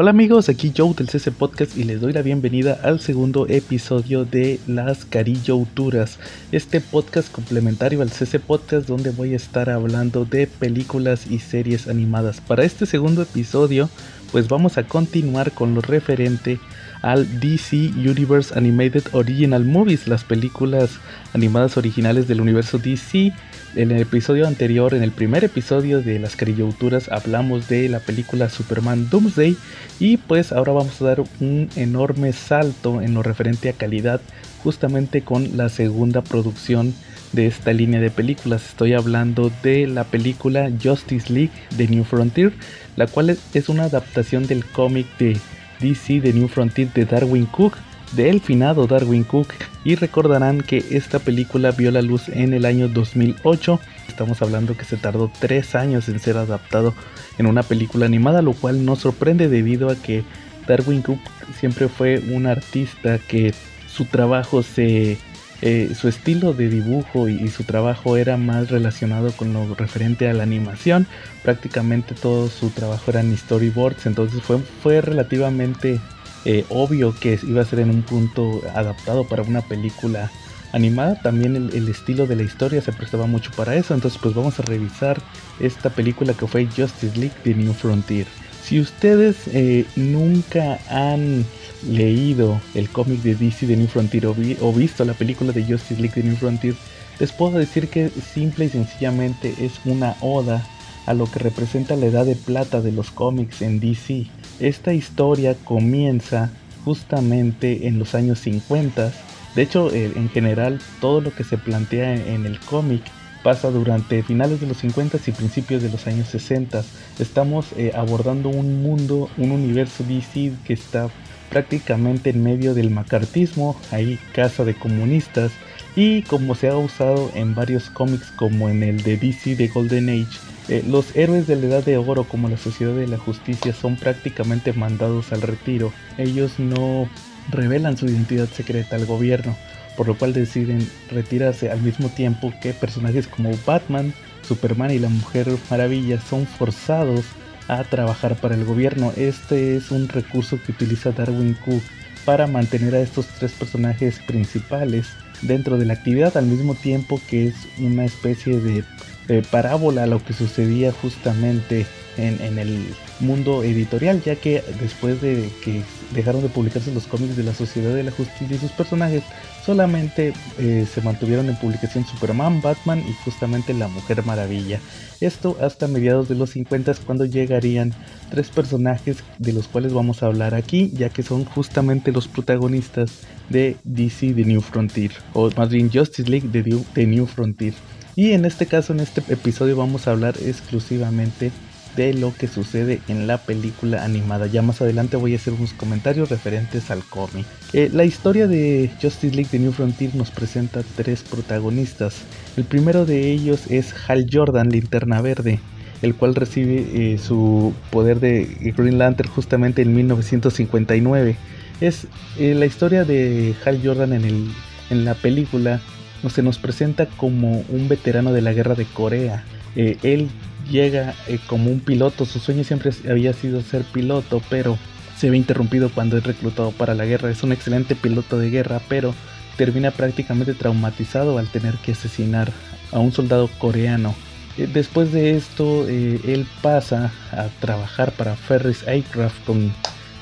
Hola amigos, aquí Joe del CC Podcast y les doy la bienvenida al segundo episodio de Las Carillouturas, este podcast complementario al CC Podcast donde voy a estar hablando de películas y series animadas. Para este segundo episodio, pues vamos a continuar con lo referente al DC Universe Animated Original Movies, las películas animadas originales del universo DC en el episodio anterior, en el primer episodio de las carillauturas, hablamos de la película Superman Doomsday y pues ahora vamos a dar un enorme salto en lo referente a calidad justamente con la segunda producción de esta línea de películas. Estoy hablando de la película Justice League de New Frontier, la cual es una adaptación del cómic de DC de New Frontier de Darwin Cook del finado Darwin Cook y recordarán que esta película vio la luz en el año 2008. Estamos hablando que se tardó tres años en ser adaptado en una película animada, lo cual nos sorprende debido a que Darwin Cook siempre fue un artista que su trabajo se eh, su estilo de dibujo y, su trabajo era más relacionado con lo referente a la animación. Prácticamente todo su trabajo eran storyboards, entonces fue, fue relativamente eh, obvio que iba a ser en un punto adaptado para una película animada. También el, estilo de la historia se prestaba mucho para eso. Entonces pues vamos a revisar esta película que fue Justice League de New Frontier. Si ustedes eh, nunca han leído el cómic de DC de New Frontier o, o, visto la película de Justice League de New Frontier, les puedo decir que simple y sencillamente es una oda a lo que representa la edad de plata de los cómics en DC. Esta historia comienza justamente en los años 50. De hecho, eh, en general, todo lo que se plantea en el cómic pasa durante finales de los 50 y principios de los años 60. Estamos eh, abordando un mundo, un universo DC que está prácticamente en medio del macartismo, hay casa de comunistas y como se ha usado en varios cómics como en el de DC de Golden Age, eh, los héroes de la Edad de Oro como la Sociedad de la Justicia son prácticamente mandados al retiro. Ellos no revelan su identidad secreta al gobierno, por lo cual deciden retirarse al mismo tiempo que personajes como Batman, Superman y la Mujer Maravilla son forzados a trabajar para el gobierno. Este es un recurso que utiliza Darwin Cook para mantener a estos tres personajes principales dentro de la actividad al mismo tiempo que es una especie de parábola a lo que sucedía justamente en, en, el mundo editorial, ya que después de que dejaron de publicarse los cómics de la Sociedad de la Justicia y sus personajes, solamente eh, se mantuvieron en publicación Superman, Batman y justamente la Mujer Maravilla. Esto hasta mediados de los 50 cuando llegarían tres personajes de los cuales vamos a hablar aquí, ya que son justamente los protagonistas de DC The New Frontier, o más bien Justice League The New Frontier. Y en este caso, en este episodio vamos a hablar exclusivamente de lo que sucede en la película animada. Ya más adelante voy a hacer unos comentarios referentes al cómic. Eh, la historia de Justice League de New Frontier nos presenta tres protagonistas. El primero de ellos es Hal Jordan, Linterna Verde, el cual recibe eh, su poder de Green Lantern justamente en 1959. Es eh, la historia de Hal Jordan en, el, en la película se nos presenta como un veterano de la guerra de Corea. Él llega eh, como un piloto, su sueño siempre había sido ser piloto, pero se ve interrumpido cuando es reclutado para la guerra. Es un excelente piloto de guerra, pero termina prácticamente traumatizado al tener que asesinar a un soldado coreano. Eh, después de esto, él pasa a trabajar para Ferris Aircraft con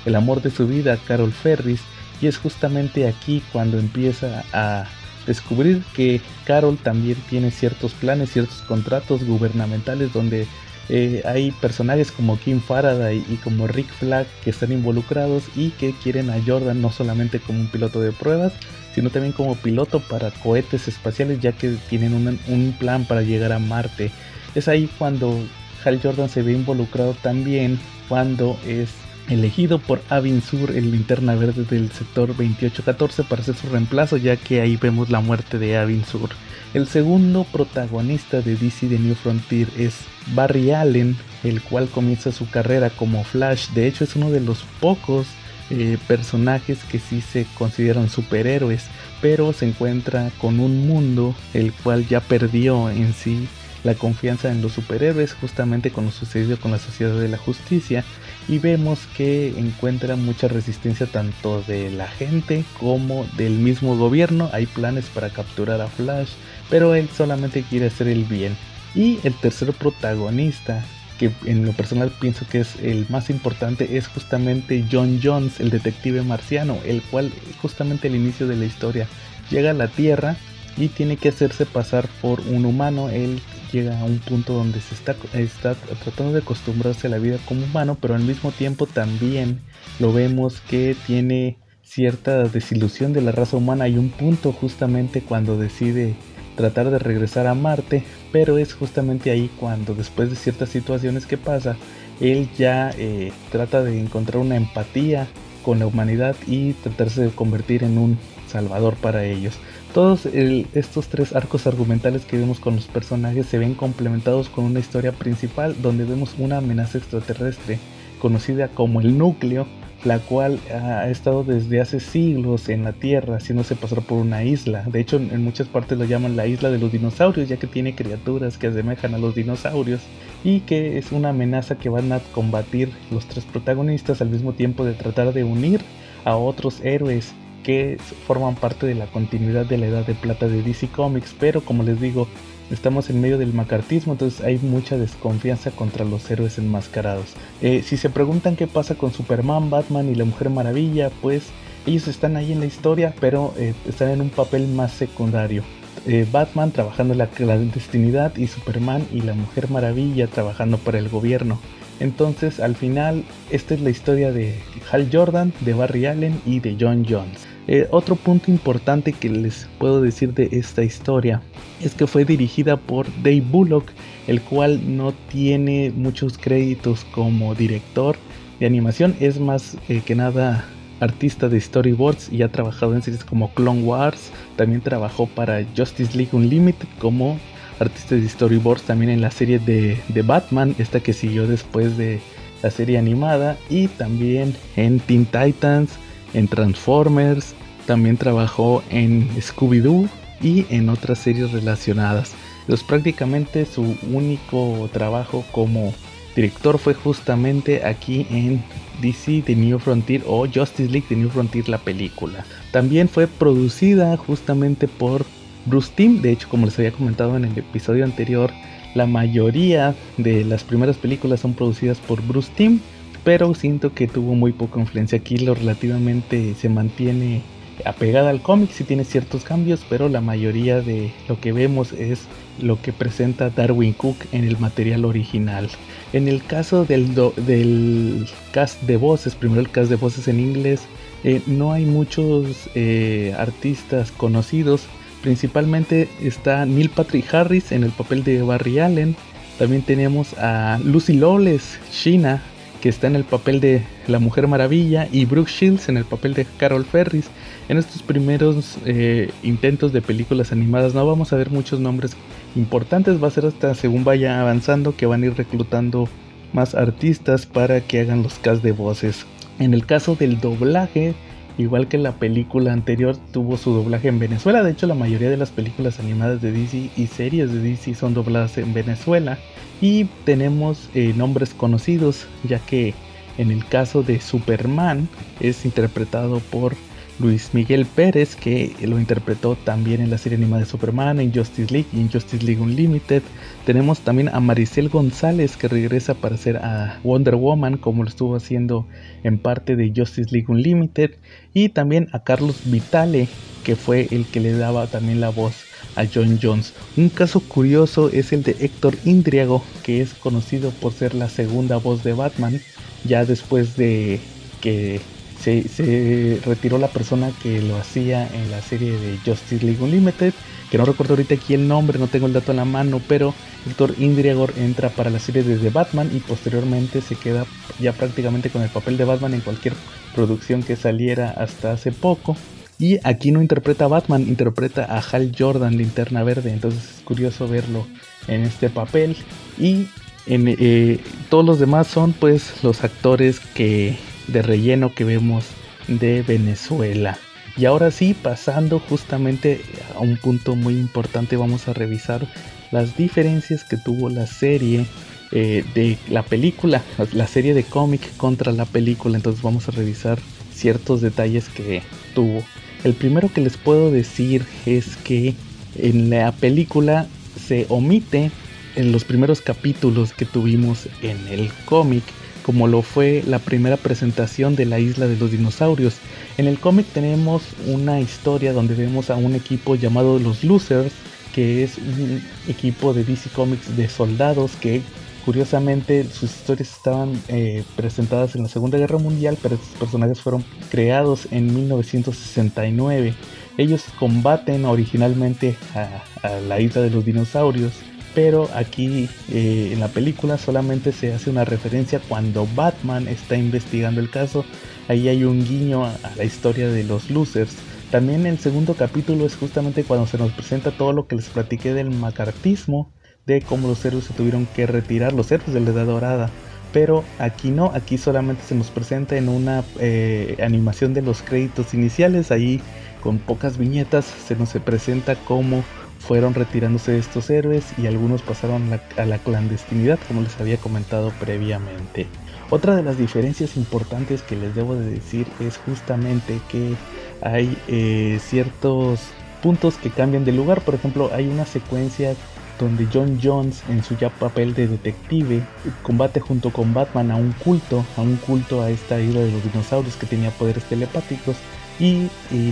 el amor de su vida, Carol Ferris, y es justamente aquí cuando empieza a descubrir que Carol también tiene ciertos planes, ciertos contratos gubernamentales donde eh, hay personajes como Kim Faraday y como Rick Flag que están involucrados y que quieren a Jordan no solamente como un piloto de pruebas, sino también como piloto para cohetes espaciales ya que tienen un plan para llegar a Marte. Es ahí cuando Hal Jordan se ve involucrado también cuando es elegido por Avin Sur, el linterna verde del sector 2814, para ser su reemplazo, ya que ahí vemos la muerte de Avin Sur. El segundo protagonista de DC de New Frontier es Barry Allen, el cual comienza su carrera como Flash. De hecho, es uno de los pocos eh, personajes que sí se consideran superhéroes, pero se encuentra con un mundo el cual ya perdió en sí la confianza en los superhéroes justamente con lo sucedido con la Sociedad de la Justicia y vemos que encuentra mucha resistencia tanto de la gente como del mismo gobierno. Hay planes para capturar a Flash, pero él solamente quiere hacer el bien. Y el tercer protagonista, que en lo personal pienso que es el más importante, es justamente John Jones, el detective marciano, el cual justamente al inicio de la historia llega a la Tierra y tiene que hacerse pasar por un humano. Él llega a un punto donde se está, está tratando de acostumbrarse a la vida como humano, pero al mismo tiempo también lo vemos que tiene cierta desilusión de la raza humana. Hay un punto justamente cuando decide tratar de regresar a Marte, pero es justamente ahí cuando después de ciertas situaciones que pasa, él ya eh, trata de encontrar una empatía con la humanidad y tratarse de convertir en un salvador para ellos. Todos estos tres arcos argumentales que vemos con los personajes se ven complementados con una historia principal donde vemos una amenaza extraterrestre conocida como el núcleo, la cual ha estado desde hace siglos en la Tierra haciéndose pasar por una isla. De hecho, en muchas partes lo llaman la isla de los dinosaurios, ya que tiene criaturas que asemejan a los dinosaurios y que es una amenaza que van a combatir los tres protagonistas al mismo tiempo de tratar de unir a otros héroes que forman parte de la continuidad de la edad de plata de DC Comics, pero como les digo, estamos en medio del macartismo, entonces hay mucha desconfianza contra los héroes enmascarados. Eh, si se preguntan qué pasa con Superman, Batman y la Mujer Maravilla, pues ellos están ahí en la historia, pero eh, están en un papel más secundario. Eh, Batman trabajando en la clandestinidad y Superman y la Mujer Maravilla trabajando para el gobierno. Entonces al final esta es la historia de Hal Jordan, de Barry Allen y de John Jones. Eh, otro punto importante que les puedo decir de esta historia es que fue dirigida por Dave Bullock, el cual no tiene muchos créditos como director de animación, es más eh, que nada artista de storyboards y ha trabajado en series como Clone Wars, también trabajó para Justice League Unlimited como artista de storyboards, también en la serie de, de Batman, esta que siguió después de la serie animada y también en Teen Titans, en Transformers, también trabajó en Scooby-Doo y en otras series relacionadas. Pues prácticamente su único trabajo como director fue justamente aquí en DC The New Frontier o Justice League The New Frontier la película. También fue producida justamente por Bruce Timm, de hecho como les había comentado en el episodio anterior, la mayoría de las primeras películas son producidas por Bruce Timm pero siento que tuvo muy poca influencia aquí, lo relativamente se mantiene apegada al cómic, sí tiene ciertos cambios, pero la mayoría de lo que vemos es lo que presenta Darwin Cook en el material original. En el caso del, del cast de voces, primero el cast de voces en inglés, eh, no hay muchos eh, artistas conocidos. Principalmente está Neil Patrick Harris en el papel de Barry Allen. También tenemos a Lucy Lawless, Sheena, que está en el papel de la Mujer Maravilla, y Brooke Shields en el papel de Carol Ferris. En estos primeros eh, intentos de películas animadas no vamos a ver muchos nombres importantes, va a ser hasta según vaya avanzando que van a ir reclutando más artistas para que hagan los cast de voces. En el caso del doblaje, igual que la película anterior tuvo su doblaje en Venezuela, de hecho la mayoría de las películas animadas de DC y series de DC son dobladas en Venezuela. Y tenemos eh, nombres conocidos ya que en el caso de Superman es interpretado por Luis Miguel Pérez, que lo interpretó también en la serie animada de Superman, en Justice League y en Justice League Unlimited. Tenemos también a Maricel González, que regresa para ser a Wonder Woman, como lo estuvo haciendo en parte de Justice League Unlimited. Y también a Carlos Vitale, que fue el que le daba también la voz a John Jones. Un caso curioso es el de Héctor Indriago, que es conocido por ser la segunda voz de Batman, ya después de que se, retiró la persona que lo hacía en la serie de Justice League Unlimited, que no recuerdo ahorita aquí el nombre, no tengo el dato en la mano, pero Héctor Indriagor entra para la serie de The Batman y posteriormente se queda ya prácticamente con el papel de Batman en cualquier producción que saliera hasta hace poco. Y aquí no interpreta a Batman, interpreta a Hal Jordan, Linterna Verde, entonces es curioso verlo en este papel. Y en, eh, todos los demás son pues los actores que de relleno que vemos de Venezuela. Y ahora sí, pasando justamente a un punto muy importante, vamos a revisar las diferencias que tuvo la serie eh, de la película, la serie de cómic contra la película. Entonces vamos a revisar ciertos detalles que tuvo. El primero que les puedo decir es que en la película se omite en los primeros capítulos que tuvimos en el cómic, como lo fue la primera presentación de la isla de los dinosaurios. En el cómic tenemos una historia donde vemos a un equipo llamado los Losers, que es un equipo de DC Comics de soldados que curiosamente sus historias estaban eh, presentadas en la Segunda Guerra Mundial, pero estos personajes fueron creados en 1969. Ellos combaten originalmente a, la isla de los dinosaurios, pero aquí eh, en la película solamente se hace una referencia cuando Batman está investigando el caso. Ahí hay un guiño a, la historia de los losers. También el segundo capítulo es justamente cuando se nos presenta todo lo que les platiqué del macartismo, de cómo los héroes se tuvieron que retirar, los héroes de la Edad Dorada. Pero aquí no, aquí solamente se nos presenta en una eh, animación de los créditos iniciales. Ahí con pocas viñetas se nos presenta cómo fueron retirándose estos héroes y algunos pasaron a la clandestinidad como les había comentado previamente. Otra de las diferencias importantes que les debo de decir es justamente que hay eh, ciertos puntos que cambian de lugar. Por ejemplo, hay una secuencia donde John Jones, en su ya papel de detective, combate junto con Batman a un culto, a un culto a esta isla de los dinosaurios que tenía poderes telepáticos. Y,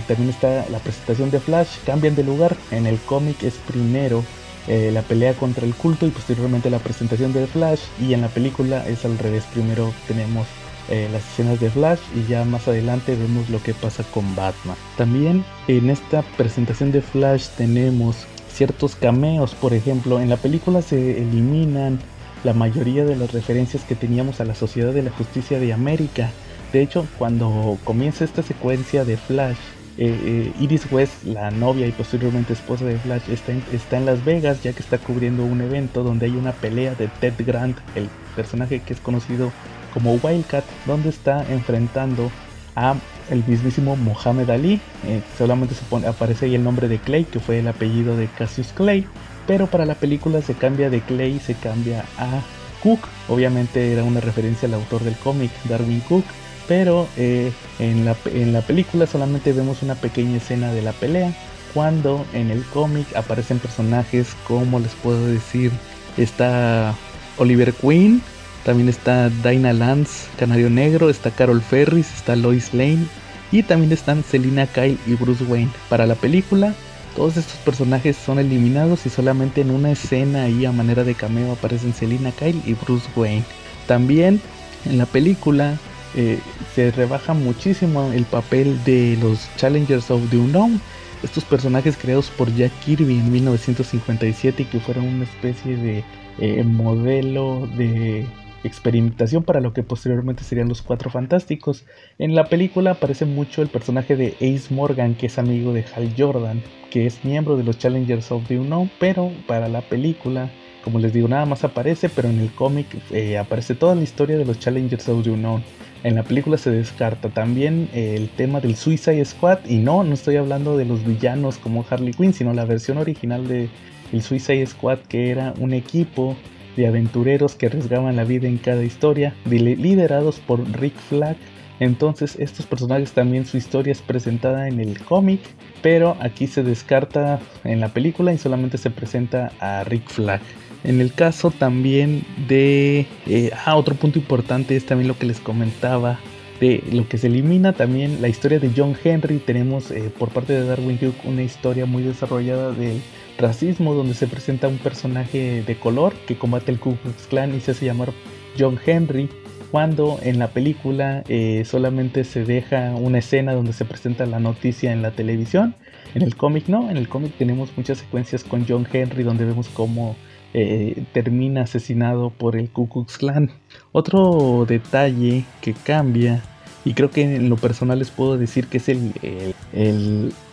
también está la presentación de Flash, cambian de lugar. En el cómic es primero eh, la pelea contra el culto y posteriormente la presentación de Flash. Y en la película es al revés, primero tenemos eh, las escenas de Flash y ya más adelante vemos lo que pasa con Batman. También en esta presentación de Flash tenemos ciertos cameos, por ejemplo, en la película se eliminan la mayoría de las referencias que teníamos a la Sociedad de la Justicia de América de hecho, cuando comienza esta secuencia de Flash, eh, eh, Iris West, la novia y posteriormente esposa de Flash, está en, Las Vegas ya que está cubriendo un evento donde hay una pelea de Ted Grant, el personaje que es conocido como Wildcat, donde está enfrentando a el mismísimo Mohamed Ali. Eh, solamente aparece ahí el nombre de Clay, que fue el apellido de Cassius Clay, pero para la película se cambia de Clay, se cambia a Cook. Obviamente era una referencia al autor del cómic, Darwin Cook pero eh, en, la, en la película solamente vemos una pequeña escena de la pelea, cuando en el cómic aparecen personajes como les puedo decir, está Oliver Queen, también está Dinah Lance, Canario Negro, está Carol Ferris, está Lois Lane y también están Selina Kyle y Bruce Wayne. Para la película, todos estos personajes son eliminados y solamente en una escena ahí a manera de cameo aparecen Selina Kyle y Bruce Wayne. También en la película eh, se rebaja muchísimo el papel de los Challengers of the Unknown, estos personajes creados por Jack Kirby en 1957 y que fueron una especie de eh, modelo de experimentación para lo que posteriormente serían los Cuatro Fantásticos. En la película aparece mucho el personaje de Ace Morgan, que es amigo de Hal Jordan, que es miembro de los Challengers of the Unknown, pero para la película como les digo, nada más aparece, pero en el cómic eh, aparece toda la historia de los Challengers of the Unknown. En la película se descarta también el tema del Suicide Squad y no, no estoy hablando de los villanos como Harley Quinn, sino la versión original de el Suicide Squad que era un equipo de aventureros que arriesgaban la vida en cada historia, liderados por Rick Flag. Entonces estos personajes también su historia es presentada en el cómic, pero aquí se descarta en la película y solamente se presenta a Rick Flag. En el caso también de... Eh, ah, otro punto importante es también lo que les comentaba de lo que se elimina también la historia de John Henry. Tenemos eh, por parte de Darwin Duke una historia muy desarrollada del racismo donde se presenta un personaje de color que combate el Ku Klux Klan y se hace llamar John Henry. Cuando en la película eh, solamente se deja una escena donde se presenta la noticia en la televisión. En el cómic no, en el cómic tenemos muchas secuencias con John Henry donde vemos cómo eh, termina asesinado por el Ku Klux Klan. Otro detalle que cambia, y creo que en lo personal les puedo decir que es el,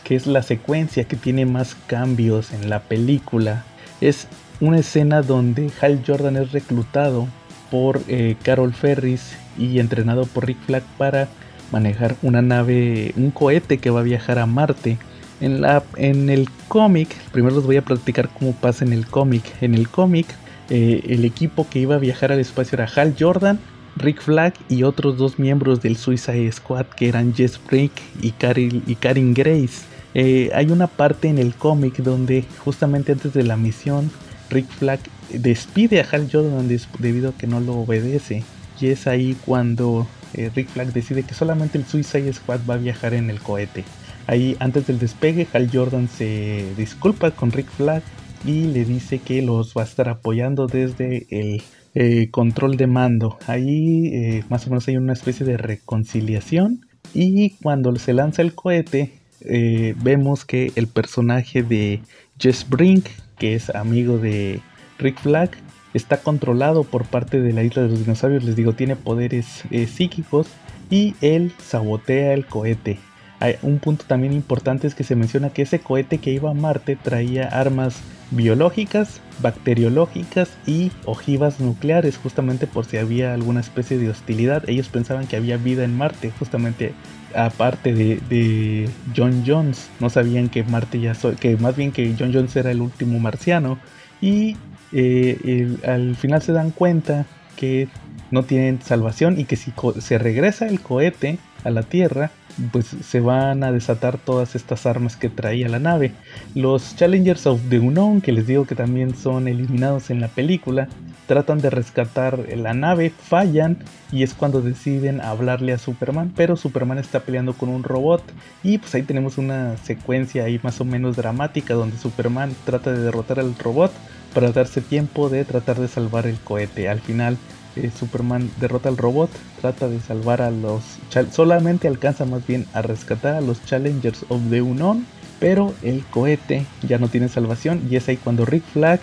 que es la secuencia que tiene más cambios en la película, es una escena donde Hal Jordan es reclutado por eh, Carol Ferris y entrenado por Rick Flag para manejar una nave, un cohete que va a viajar a Marte. En, la, en el cómic, primero les voy a platicar cómo pasa en el cómic. En el cómic, eh, el equipo que iba a viajar al espacio era Hal Jordan, Rick Flag y otros dos miembros del Suicide Squad que eran Jess Brink y Karin, y Grace. Eh, hay una parte en el cómic donde justamente antes de la misión Rick Flag despide a Hal Jordan debido a que no lo obedece. Y es ahí cuando eh, Rick Flag decide que solamente el Suicide Squad va a viajar en el cohete. Ahí antes del despegue Hal Jordan se disculpa con Rick Flag y le dice que los va a estar apoyando desde el eh, control de mando. Ahí eh, más o menos hay una especie de reconciliación. Y cuando se lanza el cohete, eh, vemos que el personaje de Jess Brink, que es amigo de Rick Flag, está controlado por parte de la isla de los dinosaurios. Les digo, tiene poderes psíquicos y él sabotea el cohete. Un punto también importante es que se menciona que ese cohete que iba a Marte traía armas biológicas, bacteriológicas y ojivas nucleares, justamente por si había alguna especie de hostilidad. Ellos pensaban que había vida en Marte, justamente aparte de, John Jones. No sabían que Marte ya que más bien que John Jones era el último marciano. Y eh, al final se dan cuenta que no tienen salvación y que si se regresa el cohete a la Tierra, pues se van a desatar todas estas armas que traía la nave. Los Challengers of the Unknown, que les digo que también son eliminados en la película, tratan de rescatar la nave, fallan y es cuando deciden hablarle a Superman, pero Superman está peleando con un robot y pues ahí tenemos una secuencia ahí más o menos dramática donde Superman trata de derrotar al robot para darse tiempo de tratar de salvar el cohete. Al final eh, Superman derrota al robot, trata de salvar a los... Solamente alcanza más bien a rescatar a los Challengers of the Unknown, pero el cohete ya no tiene salvación y es ahí cuando Rick Flag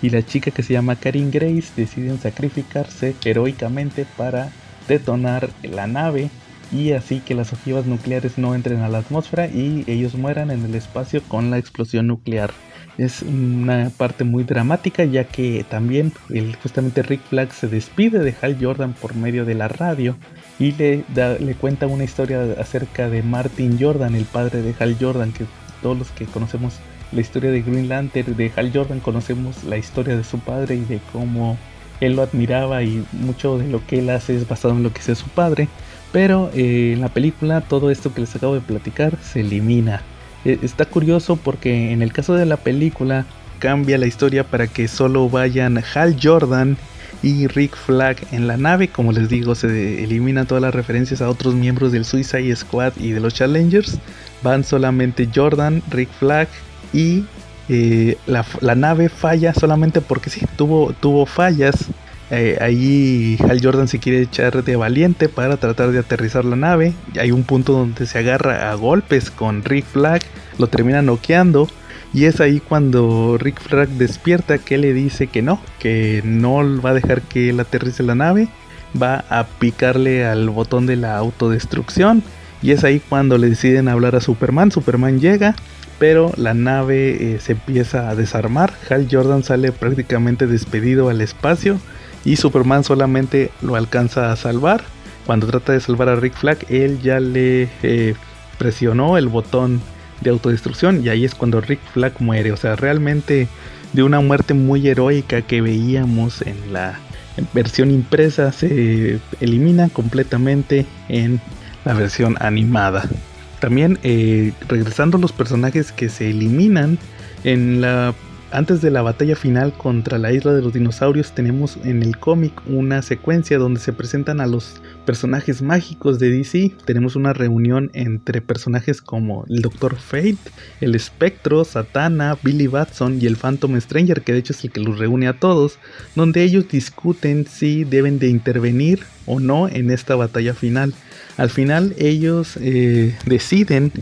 y la chica que se llama Karin Grace deciden sacrificarse heroicamente para detonar la nave y así que las ojivas nucleares no entren a la atmósfera y ellos mueran en el espacio con la explosión nuclear. Es una parte muy dramática ya que también el, justamente Rick Flag se despide de Hal Jordan por medio de la radio y le, le cuenta una historia acerca de Martin Jordan, el padre de Hal Jordan, que todos los que conocemos la historia de Green Lantern, de Hal Jordan, conocemos la historia de su padre y de cómo él lo admiraba y mucho de lo que él hace es basado en lo que hace su padre. Pero eh, en la película todo esto que les acabo de platicar se elimina. Eh, está curioso porque en el caso de la película cambia la historia para que solo vayan Hal Jordan y Rick Flag en la nave. Como les digo, se eliminan todas las referencias a otros miembros del Suicide Squad y de los Challengers. Van solamente Jordan, Rick Flag y eh, la, nave falla solamente porque sí, tuvo, tuvo fallas. Eh, ahí Hal Jordan se quiere echar de valiente para tratar de aterrizar la nave. Hay un punto donde se agarra a golpes con Rick Flag, lo termina noqueando. Y es ahí cuando Rick Flag despierta que le dice que no, que no va a dejar que él aterrice la nave, va a picarle al botón de la autodestrucción. Y es ahí cuando le deciden hablar a Superman. Superman llega, pero la nave eh, se empieza a desarmar. Hal Jordan sale prácticamente despedido al espacio y Superman solamente lo alcanza a salvar. Cuando trata de salvar a Rick Flag, él ya le eh, presionó el botón de autodestrucción y ahí es cuando Rick Flag muere. O sea, realmente de una muerte muy heroica que veíamos en la versión impresa se elimina completamente en la versión animada. También eh, regresando a los personajes que se eliminan en la antes de la batalla final contra la isla de los dinosaurios tenemos en el cómic una secuencia donde se presentan a los personajes mágicos de DC. Tenemos una reunión entre personajes como el Doctor Fate, el Espectro, Satana, Billy Batson y el Phantom Stranger, que de hecho es el que los reúne a todos, donde ellos discuten si deben de intervenir o no en esta batalla final. Al final ellos eh, deciden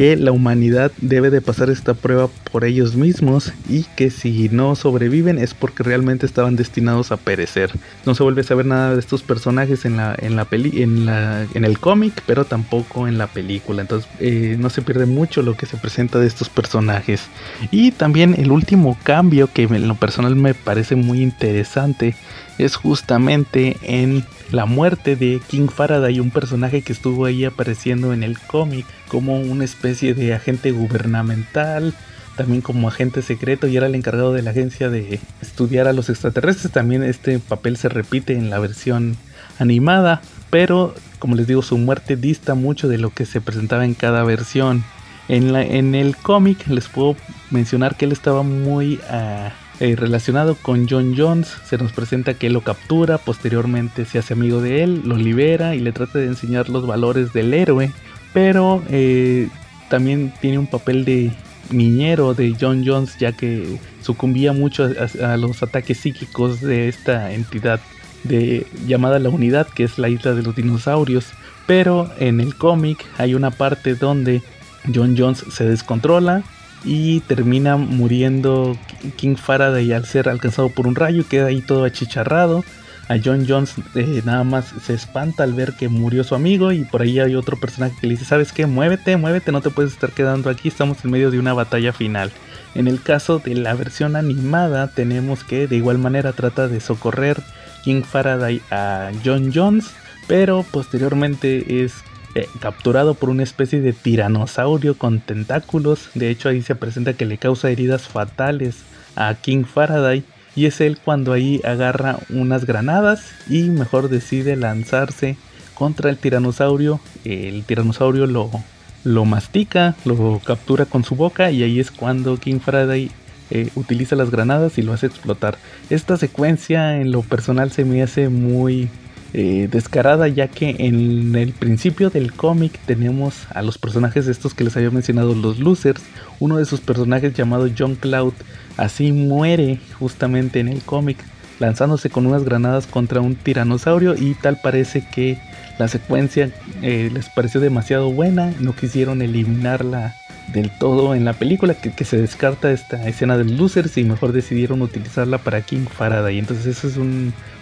que la humanidad debe de pasar esta prueba por ellos mismos y que si no sobreviven es porque realmente estaban destinados a perecer. No se vuelve a saber nada de estos personajes en la en la peli en la en el cómic, pero tampoco en la película. Entonces eh, no se pierde mucho lo que se presenta de estos personajes. Y también el último cambio que en lo personal me parece muy interesante es justamente en la muerte de King Faraday, un personaje que estuvo ahí apareciendo en el cómic como una especie de agente gubernamental, también como agente secreto y era el encargado de la agencia de estudiar a los extraterrestres. También este papel se repite en la versión animada, pero como les digo, su muerte dista mucho de lo que se presentaba en cada versión. En, la, en el cómic les puedo mencionar que él estaba muy ah, eh, relacionado con John Jones. Se nos presenta que lo captura, posteriormente se hace amigo de él, lo libera y le trata de enseñar los valores del héroe. Pero eh, también tiene un papel de niñero de John Jones ya que sucumbía mucho a, los ataques psíquicos de esta entidad de, llamada la unidad que es la isla de los dinosaurios. Pero en el cómic hay una parte donde John Jones se descontrola, y termina muriendo King Faraday al ser alcanzado por un rayo queda ahí todo achicharrado. A John Jones eh, nada más se espanta al ver que murió su amigo y por ahí hay otro personaje que le dice, ¿sabes qué? Muévete, muévete, no te puedes estar quedando aquí, estamos en medio de una batalla final. En el caso de la versión animada tenemos que de igual manera trata de socorrer King Faraday a John Jones, pero posteriormente es eh, capturado por una especie de tiranosaurio con tentáculos. De hecho ahí se presenta que le causa heridas fatales a King Faraday. Y es él cuando ahí agarra unas granadas y mejor decide lanzarse contra el tiranosaurio. El tiranosaurio lo, lo mastica, lo captura con su boca y ahí es cuando King Faraday eh, utiliza las granadas y lo hace explotar. Esta secuencia en lo personal se me hace muy eh, descarada ya que en el principio del cómic tenemos a los personajes estos que les había mencionado los losers. Uno de sus personajes llamado John Cloud así muere justamente en el cómic lanzándose con unas granadas contra un tiranosaurio y tal parece que la secuencia eh, les pareció demasiado buena no quisieron eliminarla del todo en la película que, se descarta esta escena de losers y mejor decidieron utilizarla para King Faraday entonces eso es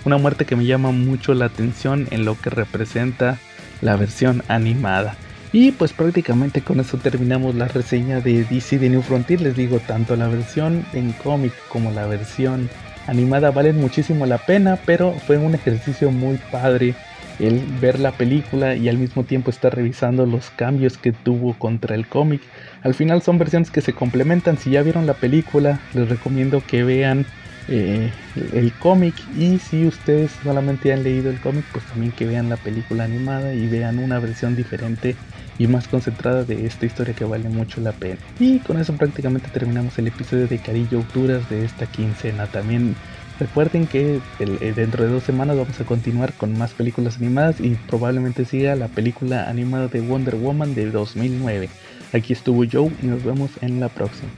una muerte que me llama mucho la atención en lo que representa la versión animada. Y pues prácticamente con eso terminamos la reseña de DC de New Frontier. Les digo tanto la versión en cómic como la versión animada valen muchísimo la pena pero fue un ejercicio muy padre el ver la película y al mismo tiempo estar revisando los cambios que tuvo contra el cómic. Al final son versiones que se complementan. Si ya vieron la película, les recomiendo que vean eh, el cómic y si ustedes solamente han leído el cómic, pues también que vean la película animada y vean una versión diferente y más concentrada de esta historia que vale mucho la pena. Y con eso prácticamente terminamos el episodio de Carillo Auturas de esta quincena. También Recuerden que eh, dentro de dos semanas vamos a continuar con más películas animadas y probablemente siga la película animada de Wonder Woman de 2009. Aquí estuvo Joe y nos vemos en la próxima.